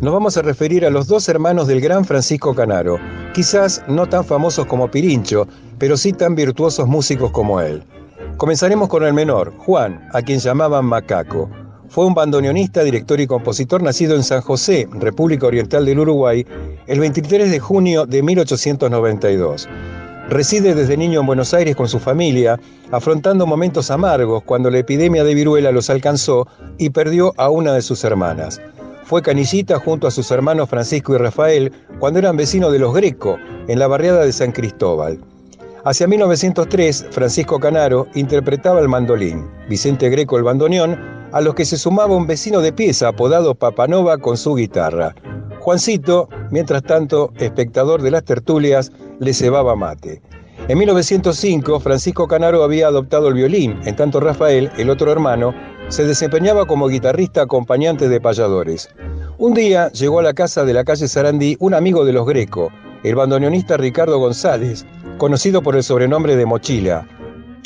nos vamos a referir a los dos hermanos del gran Francisco Canaro, quizás no tan famosos como Pirincho, pero sí tan virtuosos músicos como él. Comenzaremos con el menor, Juan, a quien llamaban Macaco. Fue un bandoneonista, director y compositor nacido en San José, República Oriental del Uruguay, el 23 de junio de 1892. Reside desde niño en Buenos Aires con su familia, afrontando momentos amargos cuando la epidemia de viruela los alcanzó y perdió a una de sus hermanas. Fue canillita junto a sus hermanos Francisco y Rafael cuando eran vecinos de los Greco, en la barriada de San Cristóbal. Hacia 1903, Francisco Canaro interpretaba el mandolín, Vicente Greco el bandoneón, a los que se sumaba un vecino de pieza apodado Papanova con su guitarra. Juancito, mientras tanto, espectador de las tertulias, le cebaba mate. En 1905, Francisco Canaro había adoptado el violín, en tanto Rafael, el otro hermano, se desempeñaba como guitarrista acompañante de payadores. Un día llegó a la casa de la calle Sarandí un amigo de los Greco, el bandoneonista Ricardo González, conocido por el sobrenombre de Mochila,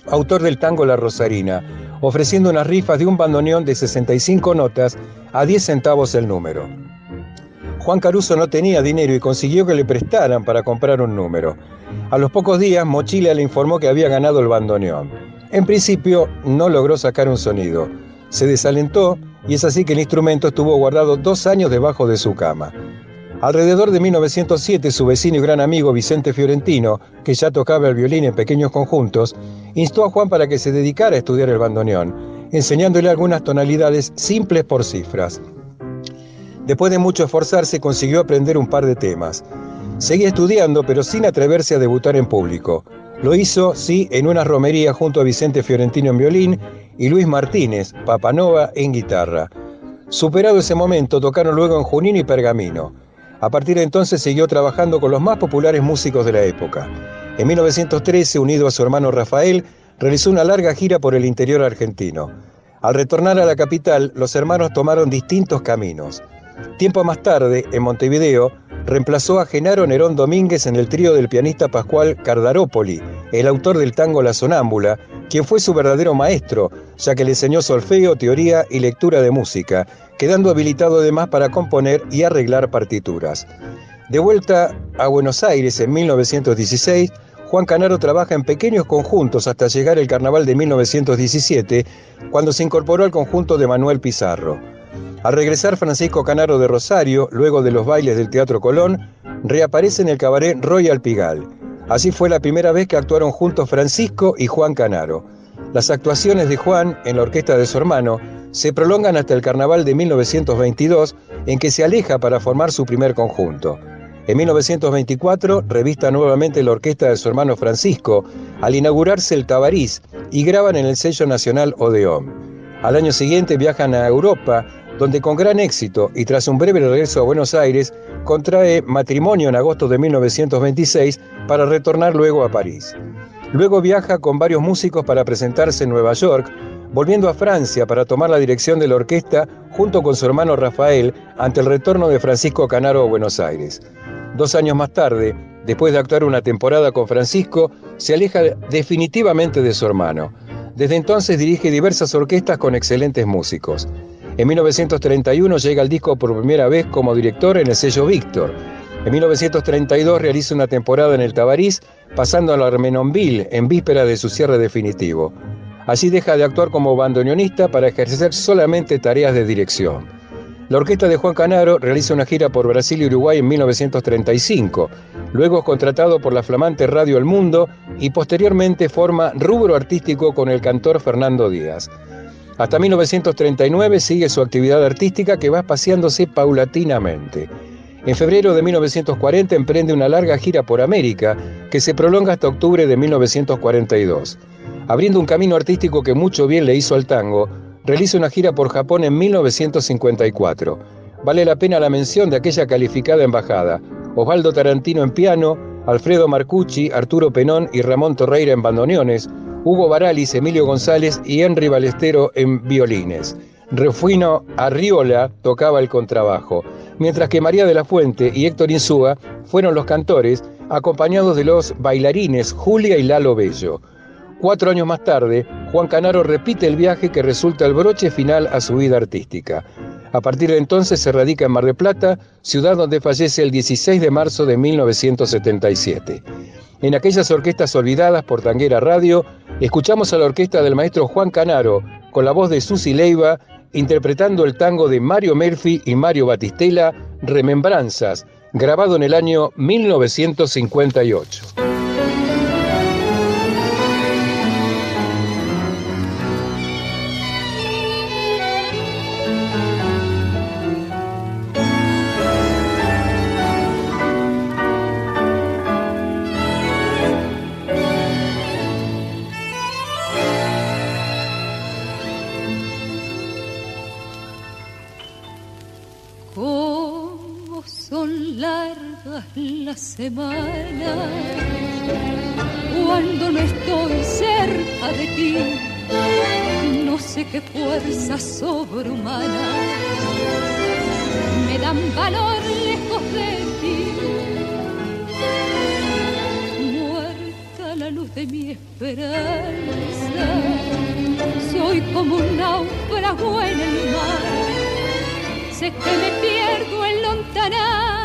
autor del tango La Rosarina, ofreciendo unas rifas de un bandoneón de 65 notas a 10 centavos el número. Juan Caruso no tenía dinero y consiguió que le prestaran para comprar un número. A los pocos días, Mochila le informó que había ganado el bandoneón. En principio, no logró sacar un sonido. Se desalentó y es así que el instrumento estuvo guardado dos años debajo de su cama. Alrededor de 1907, su vecino y gran amigo Vicente Fiorentino, que ya tocaba el violín en pequeños conjuntos, instó a Juan para que se dedicara a estudiar el bandoneón, enseñándole algunas tonalidades simples por cifras. Después de mucho esforzarse consiguió aprender un par de temas. Seguía estudiando, pero sin atreverse a debutar en público. Lo hizo, sí, en una romería junto a Vicente Fiorentino en violín y Luis Martínez, Papanova, en guitarra. Superado ese momento, tocaron luego en Junín y Pergamino. A partir de entonces siguió trabajando con los más populares músicos de la época. En 1913, unido a su hermano Rafael, realizó una larga gira por el interior argentino. Al retornar a la capital, los hermanos tomaron distintos caminos. Tiempo más tarde, en Montevideo, reemplazó a Genaro Nerón Domínguez en el trío del pianista Pascual Cardarópoli, el autor del tango La Sonámbula, quien fue su verdadero maestro, ya que le enseñó solfeo, teoría y lectura de música, quedando habilitado además para componer y arreglar partituras. De vuelta a Buenos Aires en 1916, Juan Canaro trabaja en pequeños conjuntos hasta llegar el carnaval de 1917, cuando se incorporó al conjunto de Manuel Pizarro. Al regresar Francisco Canaro de Rosario, luego de los bailes del Teatro Colón, reaparece en el cabaret Royal Pigal. Así fue la primera vez que actuaron juntos Francisco y Juan Canaro. Las actuaciones de Juan en la orquesta de su hermano se prolongan hasta el carnaval de 1922, en que se aleja para formar su primer conjunto. En 1924 revista nuevamente la orquesta de su hermano Francisco al inaugurarse el Tabarís y graban en el sello nacional Odeón. Al año siguiente viajan a Europa donde con gran éxito y tras un breve regreso a Buenos Aires, contrae matrimonio en agosto de 1926 para retornar luego a París. Luego viaja con varios músicos para presentarse en Nueva York, volviendo a Francia para tomar la dirección de la orquesta junto con su hermano Rafael ante el retorno de Francisco Canaro a Buenos Aires. Dos años más tarde, después de actuar una temporada con Francisco, se aleja definitivamente de su hermano. Desde entonces dirige diversas orquestas con excelentes músicos. En 1931 llega al disco por primera vez como director en el sello Víctor. En 1932 realiza una temporada en el Tabarís, pasando a la Armenonville en víspera de su cierre definitivo. Allí deja de actuar como bandoneonista para ejercer solamente tareas de dirección. La orquesta de Juan Canaro realiza una gira por Brasil y Uruguay en 1935. Luego es contratado por la flamante Radio El Mundo y posteriormente forma rubro artístico con el cantor Fernando Díaz. Hasta 1939 sigue su actividad artística que va espaciándose paulatinamente. En febrero de 1940 emprende una larga gira por América que se prolonga hasta octubre de 1942. Abriendo un camino artístico que mucho bien le hizo al tango, realiza una gira por Japón en 1954. Vale la pena la mención de aquella calificada embajada. Osvaldo Tarantino en piano, Alfredo Marcucci, Arturo Penón y Ramón Torreira en bandoneones, Hugo Baralis, Emilio González y Henry Balestero en violines. Refuino Arriola tocaba el contrabajo, mientras que María de la Fuente y Héctor Insúa fueron los cantores, acompañados de los bailarines Julia y Lalo Bello. Cuatro años más tarde, Juan Canaro repite el viaje que resulta el broche final a su vida artística. A partir de entonces se radica en Mar del Plata, ciudad donde fallece el 16 de marzo de 1977. En aquellas orquestas olvidadas por Tanguera Radio, escuchamos a la orquesta del maestro Juan Canaro, con la voz de Susi Leiva, interpretando el tango de Mario Murphy y Mario Batistela, Remembranzas, grabado en el año 1958. Semana cuando no estoy cerca de ti no sé qué fuerza sobrehumana me dan valor lejos de ti. Muerta la luz de mi esperanza soy como un náufrago en el mar. Sé que me pierdo en lontananza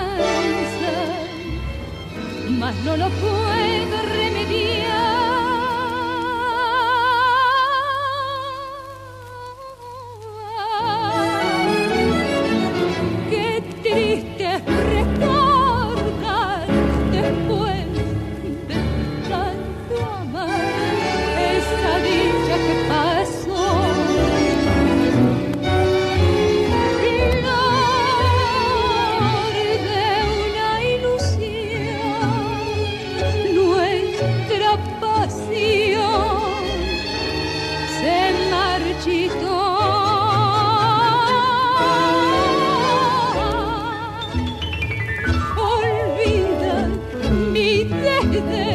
mas no lo puedo with.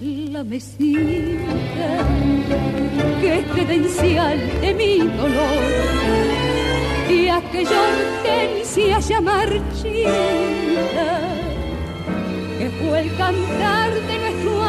la mesita, que es credencial de mi dolor. Y aquella hortensia ya marchita, que fue el cantar de nuestro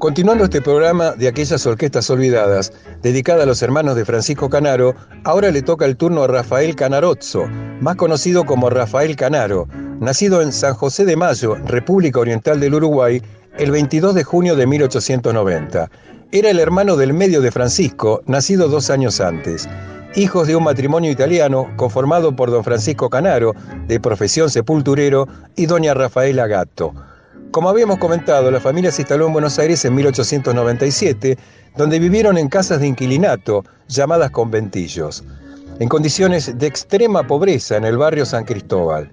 Continuando este programa de aquellas orquestas olvidadas, dedicada a los hermanos de Francisco Canaro, ahora le toca el turno a Rafael Canarozzo, más conocido como Rafael Canaro, nacido en San José de Mayo, República Oriental del Uruguay, el 22 de junio de 1890. Era el hermano del medio de Francisco, nacido dos años antes. Hijos de un matrimonio italiano conformado por don Francisco Canaro, de profesión sepulturero, y doña Rafaela Gatto. Como habíamos comentado, la familia se instaló en Buenos Aires en 1897, donde vivieron en casas de inquilinato, llamadas conventillos, en condiciones de extrema pobreza en el barrio San Cristóbal.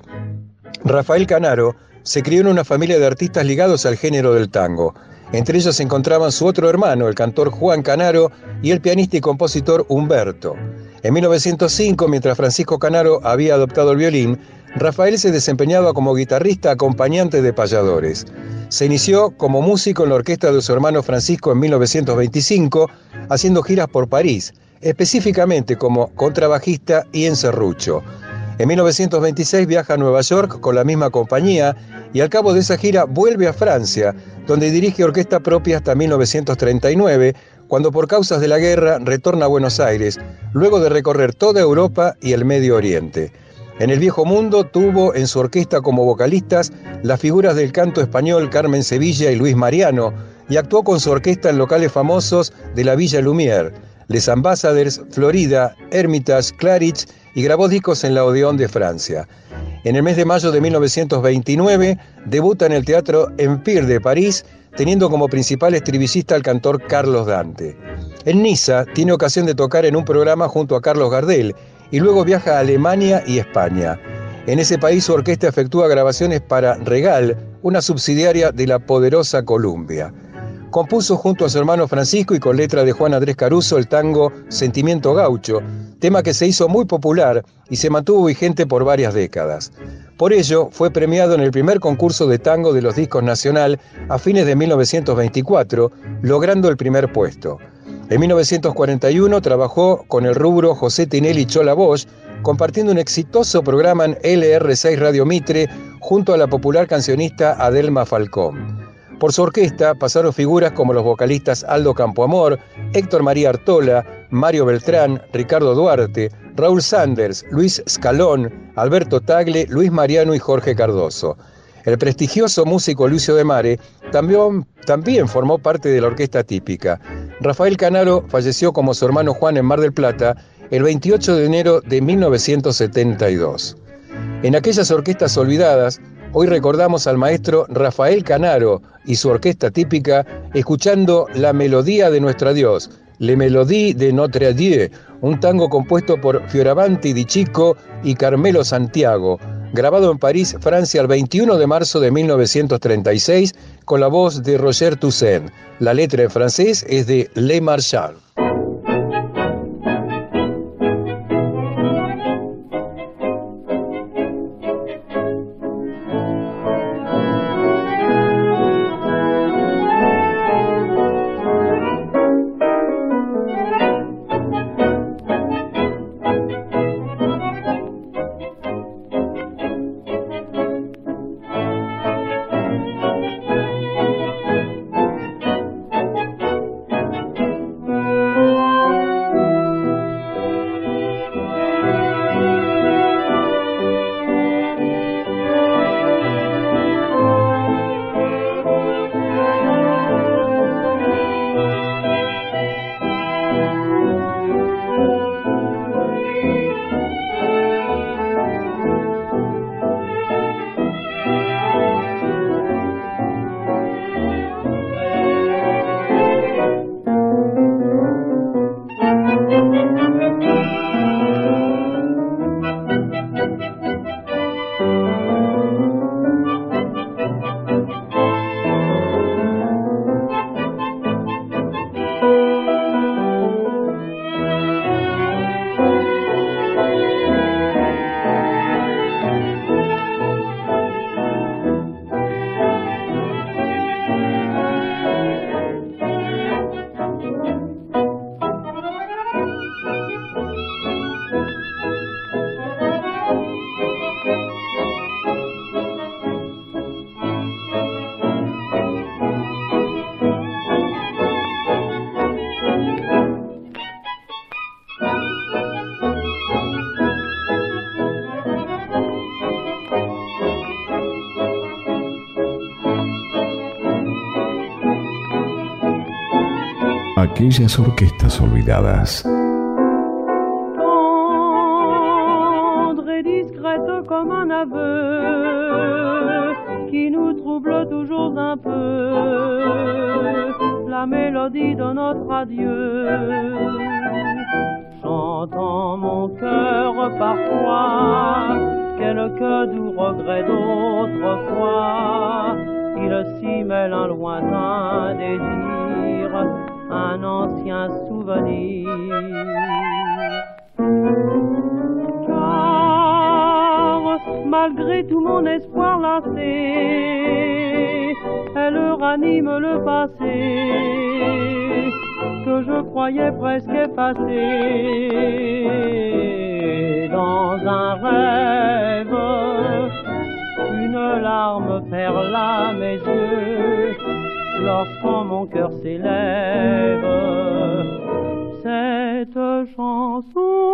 Rafael Canaro se crió en una familia de artistas ligados al género del tango. Entre ellos se encontraban su otro hermano, el cantor Juan Canaro, y el pianista y compositor Humberto. En 1905, mientras Francisco Canaro había adoptado el violín, Rafael se desempeñaba como guitarrista acompañante de payadores. Se inició como músico en la orquesta de su hermano Francisco en 1925, haciendo giras por París, específicamente como contrabajista y en serrucho. En 1926 viaja a Nueva York con la misma compañía y al cabo de esa gira vuelve a Francia, donde dirige orquesta propia hasta 1939, cuando por causas de la guerra retorna a Buenos Aires, luego de recorrer toda Europa y el Medio Oriente. En el viejo mundo tuvo en su orquesta como vocalistas las figuras del canto español Carmen Sevilla y Luis Mariano, y actuó con su orquesta en locales famosos de la Villa Lumière, Les Ambassadors, Florida, Hermitage, Claridge y grabó discos en la Odeón de Francia. En el mes de mayo de 1929 debuta en el Teatro Empire de París, teniendo como principal estribillista al cantor Carlos Dante. En Niza tiene ocasión de tocar en un programa junto a Carlos Gardel y luego viaja a Alemania y España. En ese país su orquesta efectúa grabaciones para Regal, una subsidiaria de la poderosa Columbia. Compuso junto a su hermano Francisco y con letra de Juan Andrés Caruso el tango Sentimiento Gaucho, tema que se hizo muy popular y se mantuvo vigente por varias décadas. Por ello, fue premiado en el primer concurso de tango de los discos nacional a fines de 1924, logrando el primer puesto. En 1941 trabajó con el rubro José Tinelli Chola Bosch, compartiendo un exitoso programa en LR6 Radio Mitre junto a la popular cancionista Adelma Falcón. Por su orquesta pasaron figuras como los vocalistas Aldo Campoamor, Héctor María Artola, Mario Beltrán, Ricardo Duarte, Raúl Sanders, Luis Scalón, Alberto Tagle, Luis Mariano y Jorge Cardoso. El prestigioso músico Lucio de Mare también, también formó parte de la orquesta típica. Rafael Canaro falleció como su hermano Juan en Mar del Plata el 28 de enero de 1972. En aquellas orquestas olvidadas, Hoy recordamos al maestro Rafael Canaro y su orquesta típica escuchando La Melodía de Nuestra Dios, Le Melodie de Notre Dieu, un tango compuesto por Fioravanti Di Chico y Carmelo Santiago, grabado en París, Francia, el 21 de marzo de 1936, con la voz de Roger Toussaint. La letra en francés es de Le Marchal. Aquellas orquestas olvidadas. Tendre et discrète comme un aveu qui nous trouble toujours un peu la mélodie de notre adieu. J'entends mon cœur parfois quelques doux regrets d'autrefois. Il s'y mêle un lointain désir, un ancien souvenir. Car malgré tout mon espoir lassé, elle ranime le passé que je croyais presque effacé dans un rêve. Une larme perla mes yeux mon cœur s'élève cette chanson.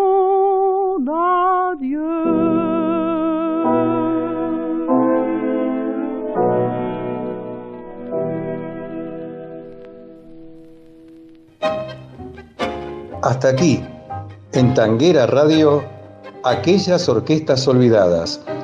Hasta aquí, en Tanguera Radio, aquellas orquestas olvidadas,